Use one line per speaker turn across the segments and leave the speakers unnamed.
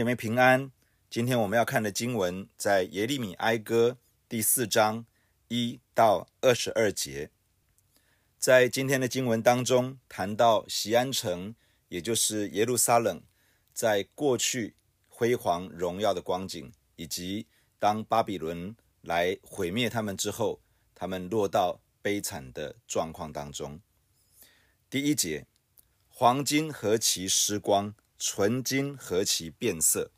姐妹平安。今天我们要看的经文在耶利米哀歌第四章一到二十二节。在今天的经文当中，谈到西安城，也就是耶路撒冷，在过去辉煌荣耀的光景，以及当巴比伦来毁灭他们之后，他们落到悲惨的状况当中。第一节，黄金何其失光！纯金何其变色，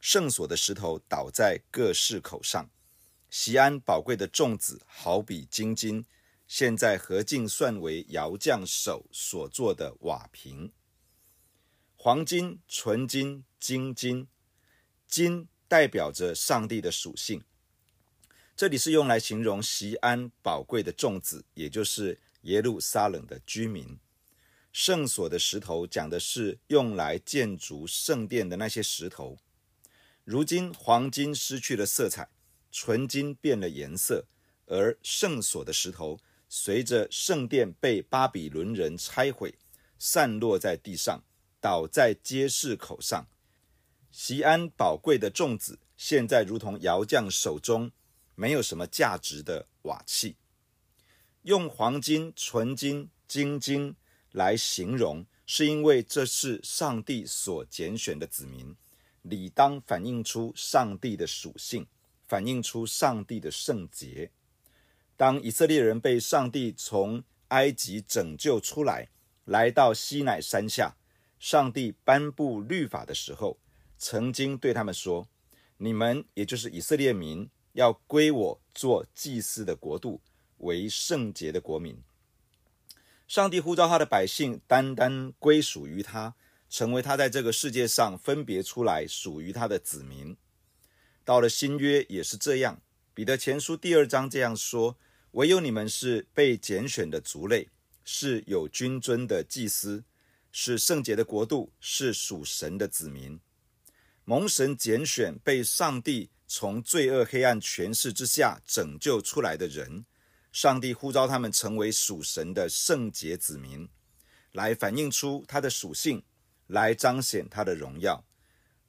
圣所的石头倒在各市口上。锡安宝贵的众子好比金金，现在何竟算为窑匠手所做的瓦瓶？黄金、纯金、金金，金代表着上帝的属性。这里是用来形容西安宝贵的众子，也就是耶路撒冷的居民。圣所的石头讲的是用来建筑圣殿的那些石头。如今黄金失去了色彩，纯金变了颜色，而圣所的石头随着圣殿被巴比伦人拆毁，散落在地上，倒在街市口上。西安宝贵的粽子，现在如同窑匠手中没有什么价值的瓦器。用黄金、纯金、精金。来形容，是因为这是上帝所拣选的子民，理当反映出上帝的属性，反映出上帝的圣洁。当以色列人被上帝从埃及拯救出来，来到西乃山下，上帝颁布律法的时候，曾经对他们说：“你们也就是以色列民，要归我做祭司的国度，为圣洁的国民。”上帝呼召他的百姓单单归属于他，成为他在这个世界上分别出来属于他的子民。到了新约也是这样，彼得前书第二章这样说：“唯有你们是被拣选的族类，是有君尊的祭司，是圣洁的国度，是属神的子民。蒙神拣选，被上帝从罪恶黑暗权势之下拯救出来的人。”上帝呼召他们成为属神的圣洁子民，来反映出他的属性，来彰显他的荣耀。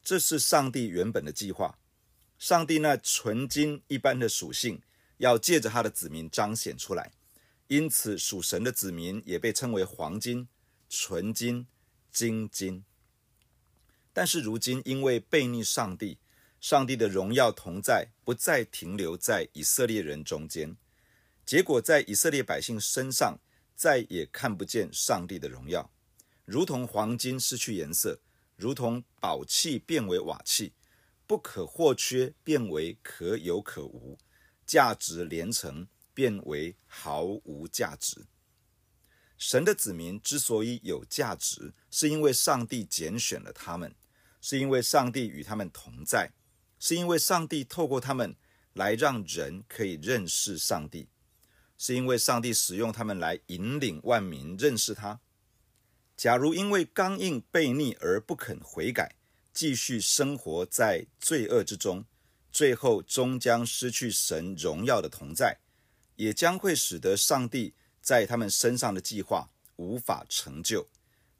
这是上帝原本的计划。上帝那纯金一般的属性，要借着他的子民彰显出来。因此，属神的子民也被称为黄金、纯金、精金。但是如今，因为悖逆上帝，上帝的荣耀同在不再停留在以色列人中间。结果，在以色列百姓身上再也看不见上帝的荣耀，如同黄金失去颜色，如同宝器变为瓦器，不可或缺变为可有可无，价值连城变为毫无价值。神的子民之所以有价值，是因为上帝拣选了他们，是因为上帝与他们同在，是因为上帝透过他们来让人可以认识上帝。是因为上帝使用他们来引领万民认识他。假如因为刚硬悖逆而不肯悔改，继续生活在罪恶之中，最后终将失去神荣耀的同在，也将会使得上帝在他们身上的计划无法成就。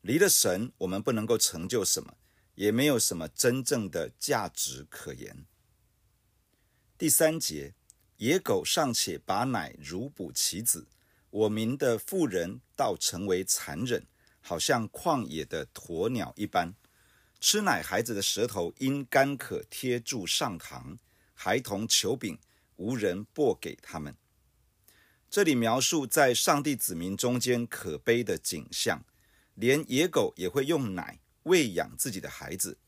离了神，我们不能够成就什么，也没有什么真正的价值可言。第三节。野狗尚且把奶乳哺其子，我民的妇人倒成为残忍，好像旷野的鸵鸟一般。吃奶孩子的舌头因干渴贴住上膛，孩童求饼，无人拨给他们。这里描述在上帝子民中间可悲的景象，连野狗也会用奶喂养自己的孩子，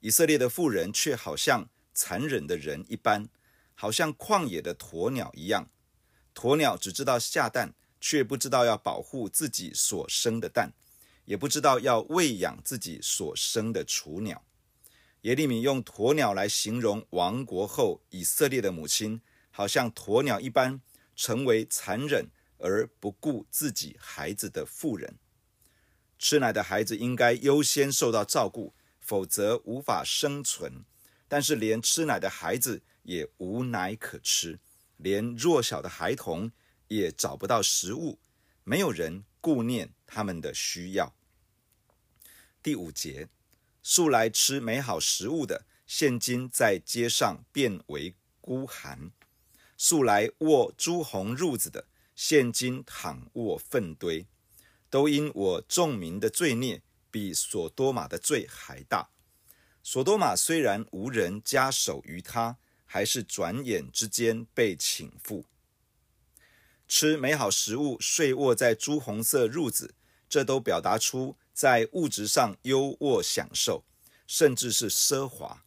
以色列的妇人却好像残忍的人一般。好像旷野的鸵鸟一样，鸵鸟只知道下蛋，却不知道要保护自己所生的蛋，也不知道要喂养自己所生的雏鸟。耶利米用鸵鸟来形容亡国后以色列的母亲，好像鸵鸟一般，成为残忍而不顾自己孩子的妇人。吃奶的孩子应该优先受到照顾，否则无法生存。但是连吃奶的孩子，也无奶可吃，连弱小的孩童也找不到食物，没有人顾念他们的需要。第五节，素来吃美好食物的，现今在街上变为孤寒；素来卧朱红褥子的，现今躺卧粪堆。都因我众民的罪孽比所多玛的罪还大。所多玛虽然无人加手于他，还是转眼之间被倾覆。吃美好食物，睡卧在朱红色褥子，这都表达出在物质上优渥享受，甚至是奢华。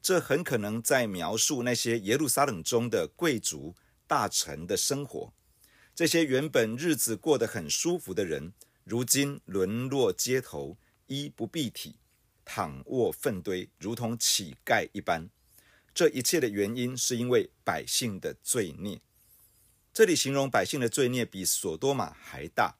这很可能在描述那些耶路撒冷中的贵族大臣的生活。这些原本日子过得很舒服的人，如今沦落街头，衣不蔽体。躺卧粪堆，如同乞丐一般。这一切的原因是因为百姓的罪孽。这里形容百姓的罪孽比所多玛还大。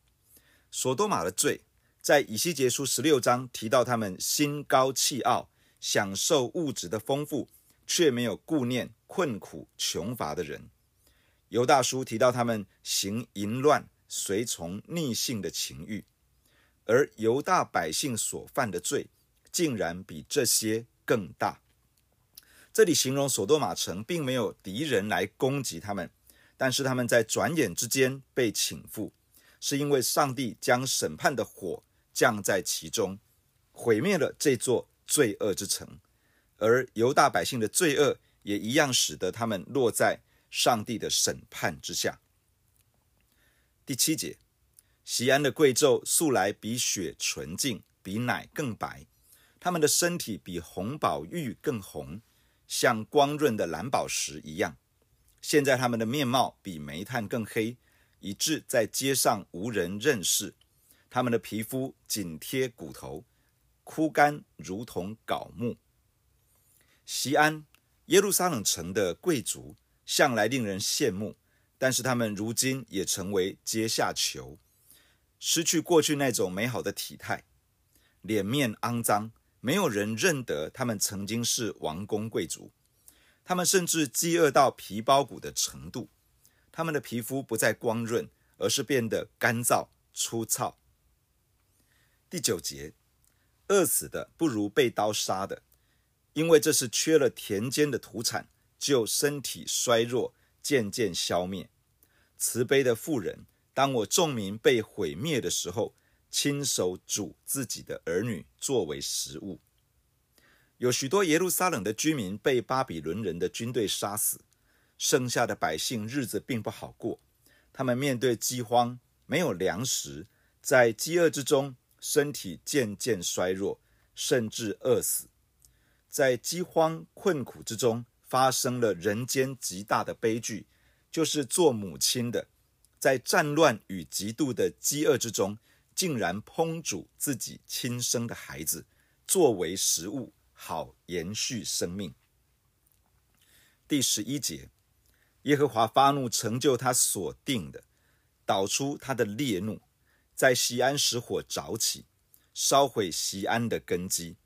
所多玛的罪，在以西结书十六章提到，他们心高气傲，享受物质的丰富，却没有顾念困苦穷乏的人。犹大书提到他们行淫乱，随从逆性的情欲，而犹大百姓所犯的罪。竟然比这些更大。这里形容所多玛城并没有敌人来攻击他们，但是他们在转眼之间被倾覆，是因为上帝将审判的火降在其中，毁灭了这座罪恶之城。而犹大百姓的罪恶也一样，使得他们落在上帝的审判之下。第七节，西安的贵胄素来比雪纯净，比奶更白。他们的身体比红宝玉更红，像光润的蓝宝石一样。现在他们的面貌比煤炭更黑，以致在街上无人认识。他们的皮肤紧贴骨头，枯干如同槁木。西安，耶路撒冷城的贵族，向来令人羡慕，但是他们如今也成为阶下囚，失去过去那种美好的体态，脸面肮脏。没有人认得他们曾经是王公贵族，他们甚至饥饿到皮包骨的程度，他们的皮肤不再光润，而是变得干燥粗糙。第九节，饿死的不如被刀杀的，因为这是缺了田间的土产，就身体衰弱，渐渐消灭。慈悲的妇人，当我众民被毁灭的时候。亲手煮自己的儿女作为食物。有许多耶路撒冷的居民被巴比伦人的军队杀死，剩下的百姓日子并不好过。他们面对饥荒，没有粮食，在饥饿之中，身体渐渐衰弱，甚至饿死。在饥荒困苦之中，发生了人间极大的悲剧，就是做母亲的，在战乱与极度的饥饿之中。竟然烹煮自己亲生的孩子作为食物，好延续生命。第十一节，耶和华发怒，成就他所定的，导出他的烈怒，在西安使火着起，烧毁西安的根基。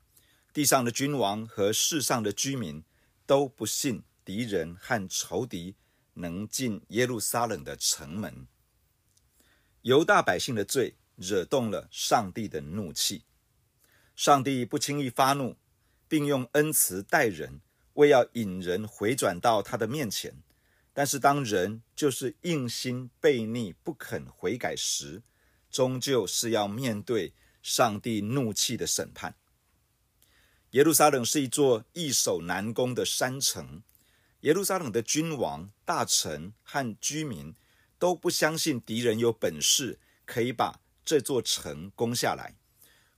地上的君王和世上的居民都不信敌人和仇敌能进耶路撒冷的城门。犹大百姓的罪。惹动了上帝的怒气，上帝不轻易发怒，并用恩慈待人，为要引人回转到他的面前。但是当人就是硬心悖逆，不肯悔改时，终究是要面对上帝怒气的审判。耶路撒冷是一座易守难攻的山城，耶路撒冷的君王、大臣和居民都不相信敌人有本事可以把。这座城攻下来，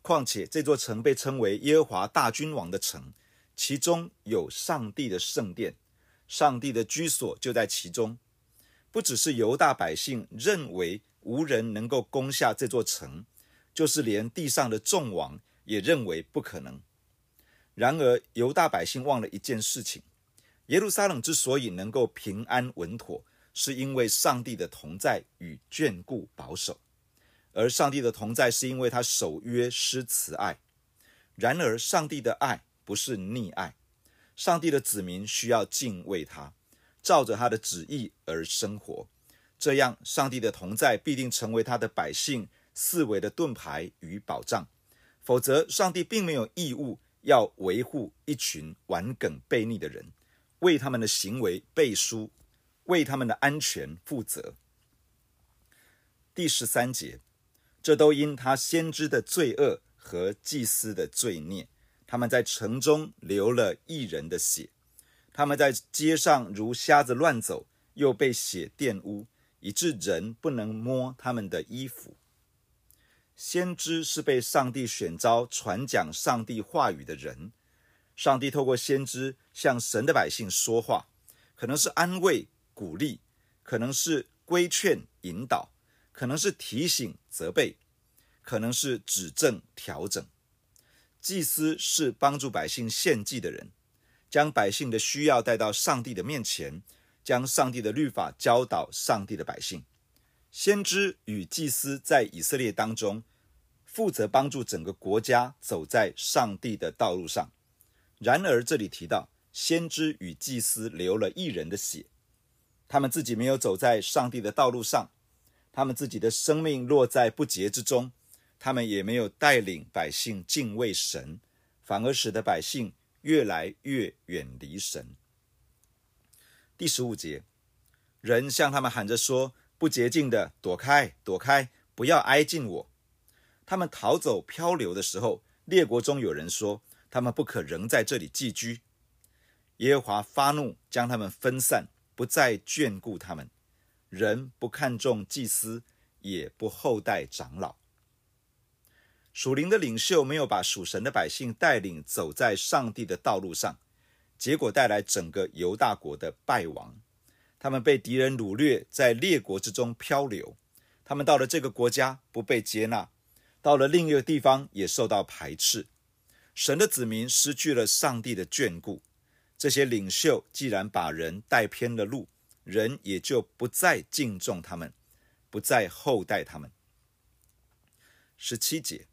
况且这座城被称为耶和华大君王的城，其中有上帝的圣殿，上帝的居所就在其中。不只是犹大百姓认为无人能够攻下这座城，就是连地上的众王也认为不可能。然而，犹大百姓忘了一件事情：耶路撒冷之所以能够平安稳妥，是因为上帝的同在与眷顾保守。而上帝的同在，是因为他守约施慈爱。然而，上帝的爱不是溺爱，上帝的子民需要敬畏他，照着他的旨意而生活。这样，上帝的同在必定成为他的百姓四维的盾牌与保障。否则，上帝并没有义务要维护一群顽梗悖逆的人，为他们的行为背书，为他们的安全负责。第十三节，这都因他先知的罪恶和祭司的罪孽，他们在城中流了一人的血，他们在街上如瞎子乱走，又被血玷污，以致人不能摸他们的衣服。先知是被上帝选召传讲上帝话语的人，上帝透过先知向神的百姓说话，可能是安慰鼓励，可能是规劝引导，可能是提醒责备，可能是指正调整。祭司是帮助百姓献祭的人，将百姓的需要带到上帝的面前，将上帝的律法教导上帝的百姓。先知与祭司在以色列当中，负责帮助整个国家走在上帝的道路上。然而，这里提到先知与祭司流了一人的血，他们自己没有走在上帝的道路上，他们自己的生命落在不洁之中，他们也没有带领百姓敬畏神，反而使得百姓越来越远离神。第十五节，人向他们喊着说。不洁净的，躲开，躲开，不要挨近我。他们逃走漂流的时候，列国中有人说，他们不可仍在这里寄居。耶和华发怒，将他们分散，不再眷顾他们。人不看重祭司，也不厚待长老。属灵的领袖没有把属神的百姓带领走在上帝的道路上，结果带来整个犹大国的败亡。他们被敌人掳掠，在列国之中漂流。他们到了这个国家不被接纳，到了另一个地方也受到排斥。神的子民失去了上帝的眷顾。这些领袖既然把人带偏了路，人也就不再敬重他们，不再厚待他们。十七节，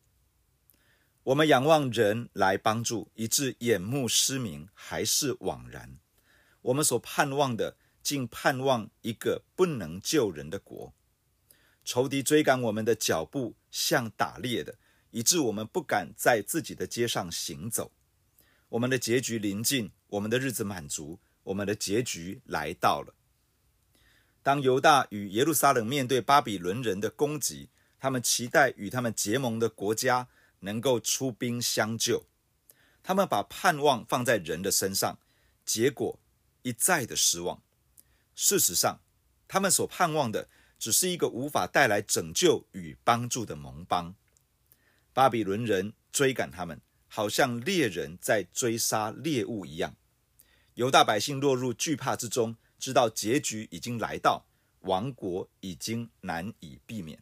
我们仰望人来帮助，以致眼目失明，还是枉然。我们所盼望的。竟盼望一个不能救人的国，仇敌追赶我们的脚步像打猎的，以致我们不敢在自己的街上行走。我们的结局临近，我们的日子满足，我们的结局来到了。当犹大与耶路撒冷面对巴比伦人的攻击，他们期待与他们结盟的国家能够出兵相救，他们把盼望放在人的身上，结果一再的失望。事实上，他们所盼望的只是一个无法带来拯救与帮助的盟邦。巴比伦人追赶他们，好像猎人在追杀猎物一样。犹大百姓落入惧怕之中，知道结局已经来到，亡国已经难以避免。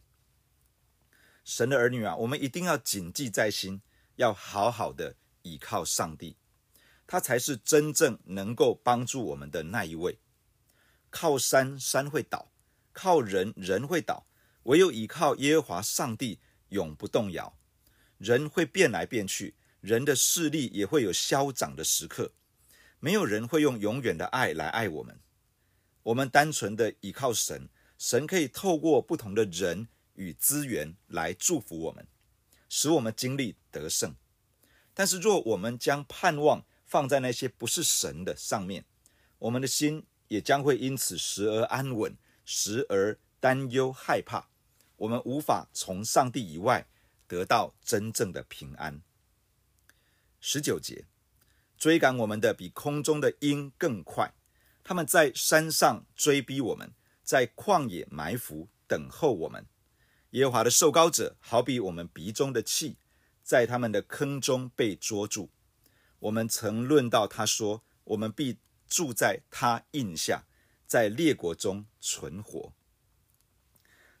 神的儿女啊，我们一定要谨记在心，要好好的倚靠上帝，他才是真正能够帮助我们的那一位。靠山，山会倒；靠人，人会倒。唯有倚靠耶和华上帝，永不动摇。人会变来变去，人的势力也会有消长的时刻。没有人会用永远的爱来爱我们。我们单纯的倚靠神，神可以透过不同的人与资源来祝福我们，使我们经历得胜。但是，若我们将盼望放在那些不是神的上面，我们的心。也将会因此时而安稳，时而担忧害怕。我们无法从上帝以外得到真正的平安。十九节，追赶我们的比空中的鹰更快，他们在山上追逼我们，在旷野埋伏等候我们。耶和华的受膏者好比我们鼻中的气，在他们的坑中被捉住。我们曾论到他说，我们必。住在他印下，在列国中存活。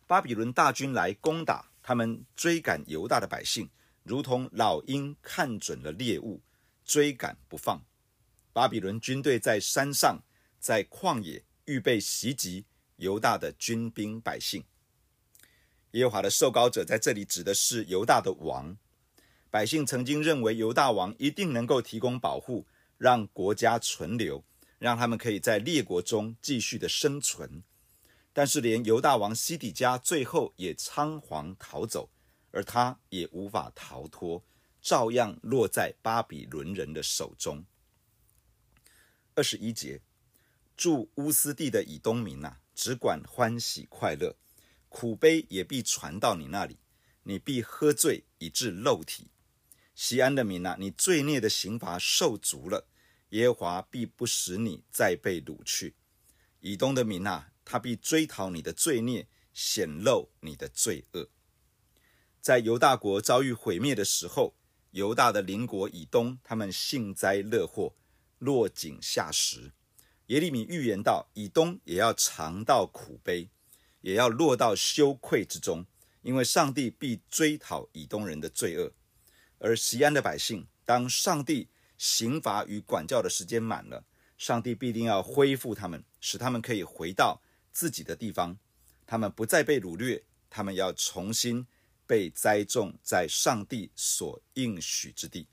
巴比伦大军来攻打他们，追赶犹大的百姓，如同老鹰看准了猎物，追赶不放。巴比伦军队在山上，在旷野预备袭击犹大的军兵百姓。耶和华的受膏者在这里指的是犹大的王。百姓曾经认为犹大王一定能够提供保护，让国家存留。让他们可以在列国中继续的生存，但是连犹大王西底家最后也仓皇逃走，而他也无法逃脱，照样落在巴比伦人的手中。二十一节，住乌斯地的以东民呐、啊，只管欢喜快乐，苦悲也必传到你那里，你必喝醉以致肉体。西安的民呐、啊，你罪孽的刑罚受足了，耶和华必不使你再被掳去。以东的民呐、啊，他必追讨你的罪孽，显露你的罪恶。在犹大国遭遇毁灭的时候，犹大的邻国以东，他们幸灾乐祸，落井下石。耶利米预言道：以东也要尝到苦悲，也要落到羞愧之中，因为上帝必追讨以东人的罪恶。而西安的百姓，当上帝刑罚与管教的时间满了，上帝必定要恢复他们，使他们可以回到自己的地方，他们不再被掳掠，他们要重新。被栽种在上帝所应许之地，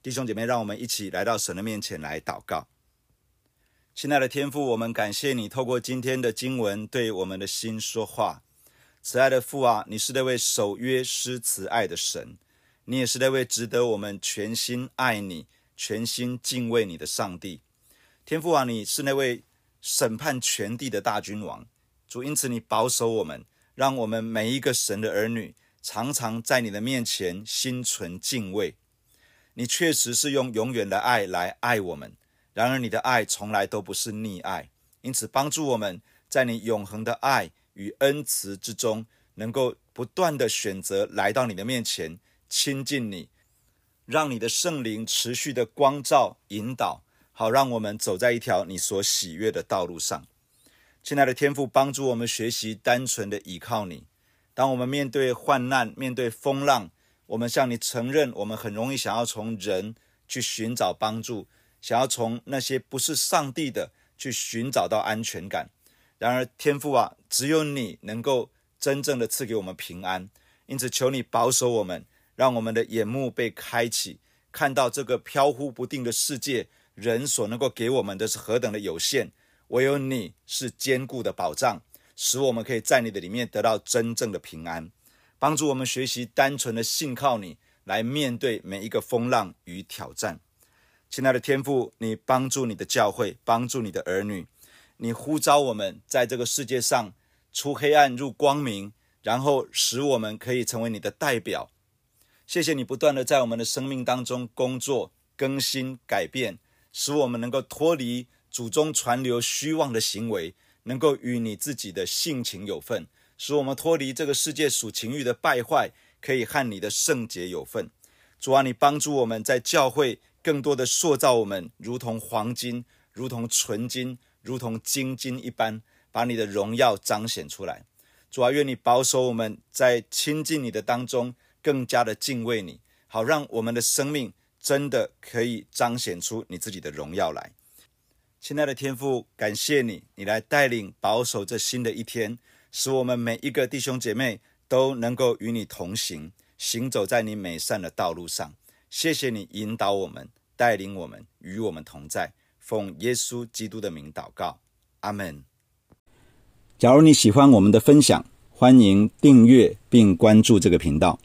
弟兄姐妹，让我们一起来到神的面前来祷告。亲爱的天父，我们感谢你透过今天的经文对我们的心说话。慈爱的父啊，你是那位守约施慈爱的神，你也是那位值得我们全心爱你、全心敬畏你的上帝。天父啊，你是那位审判全地的大君王，主，因此你保守我们。让我们每一个神的儿女，常常在你的面前心存敬畏。你确实是用永远的爱来爱我们，然而你的爱从来都不是溺爱。因此，帮助我们在你永恒的爱与恩慈之中，能够不断地选择来到你的面前亲近你，让你的圣灵持续的光照引导，好让我们走在一条你所喜悦的道路上。亲爱的天父，帮助我们学习单纯的倚靠你。当我们面对患难、面对风浪，我们向你承认，我们很容易想要从人去寻找帮助，想要从那些不是上帝的去寻找到安全感。然而，天父啊，只有你能够真正的赐给我们平安。因此，求你保守我们，让我们的眼目被开启，看到这个飘忽不定的世界，人所能够给我们的是何等的有限。唯有你是坚固的保障，使我们可以在你的里面得到真正的平安，帮助我们学习单纯的信靠你，来面对每一个风浪与挑战。亲爱的天父，你帮助你的教会，帮助你的儿女，你呼召我们在这个世界上出黑暗入光明，然后使我们可以成为你的代表。谢谢你不断的在我们的生命当中工作、更新、改变，使我们能够脱离。祖宗传流虚妄的行为，能够与你自己的性情有份，使我们脱离这个世界属情欲的败坏，可以和你的圣洁有份。主啊，你帮助我们在教会更多的塑造我们，如同黄金，如同纯金，如同精金一般，把你的荣耀彰显出来。主啊，愿你保守我们在亲近你的当中，更加的敬畏你，好让我们的生命真的可以彰显出你自己的荣耀来。亲爱的天父，感谢你，你来带领保守这新的一天，使我们每一个弟兄姐妹都能够与你同行，行走在你美善的道路上。谢谢你引导我们，带领我们，与我们同在。奉耶稣基督的名祷告，阿门。假如你喜欢我们的分享，欢迎订阅并关注这个频道。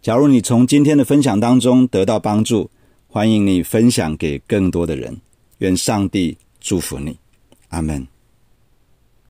假如你从今天的分享当中得到帮助，欢迎你分享给更多的人。愿上帝祝福你，阿门。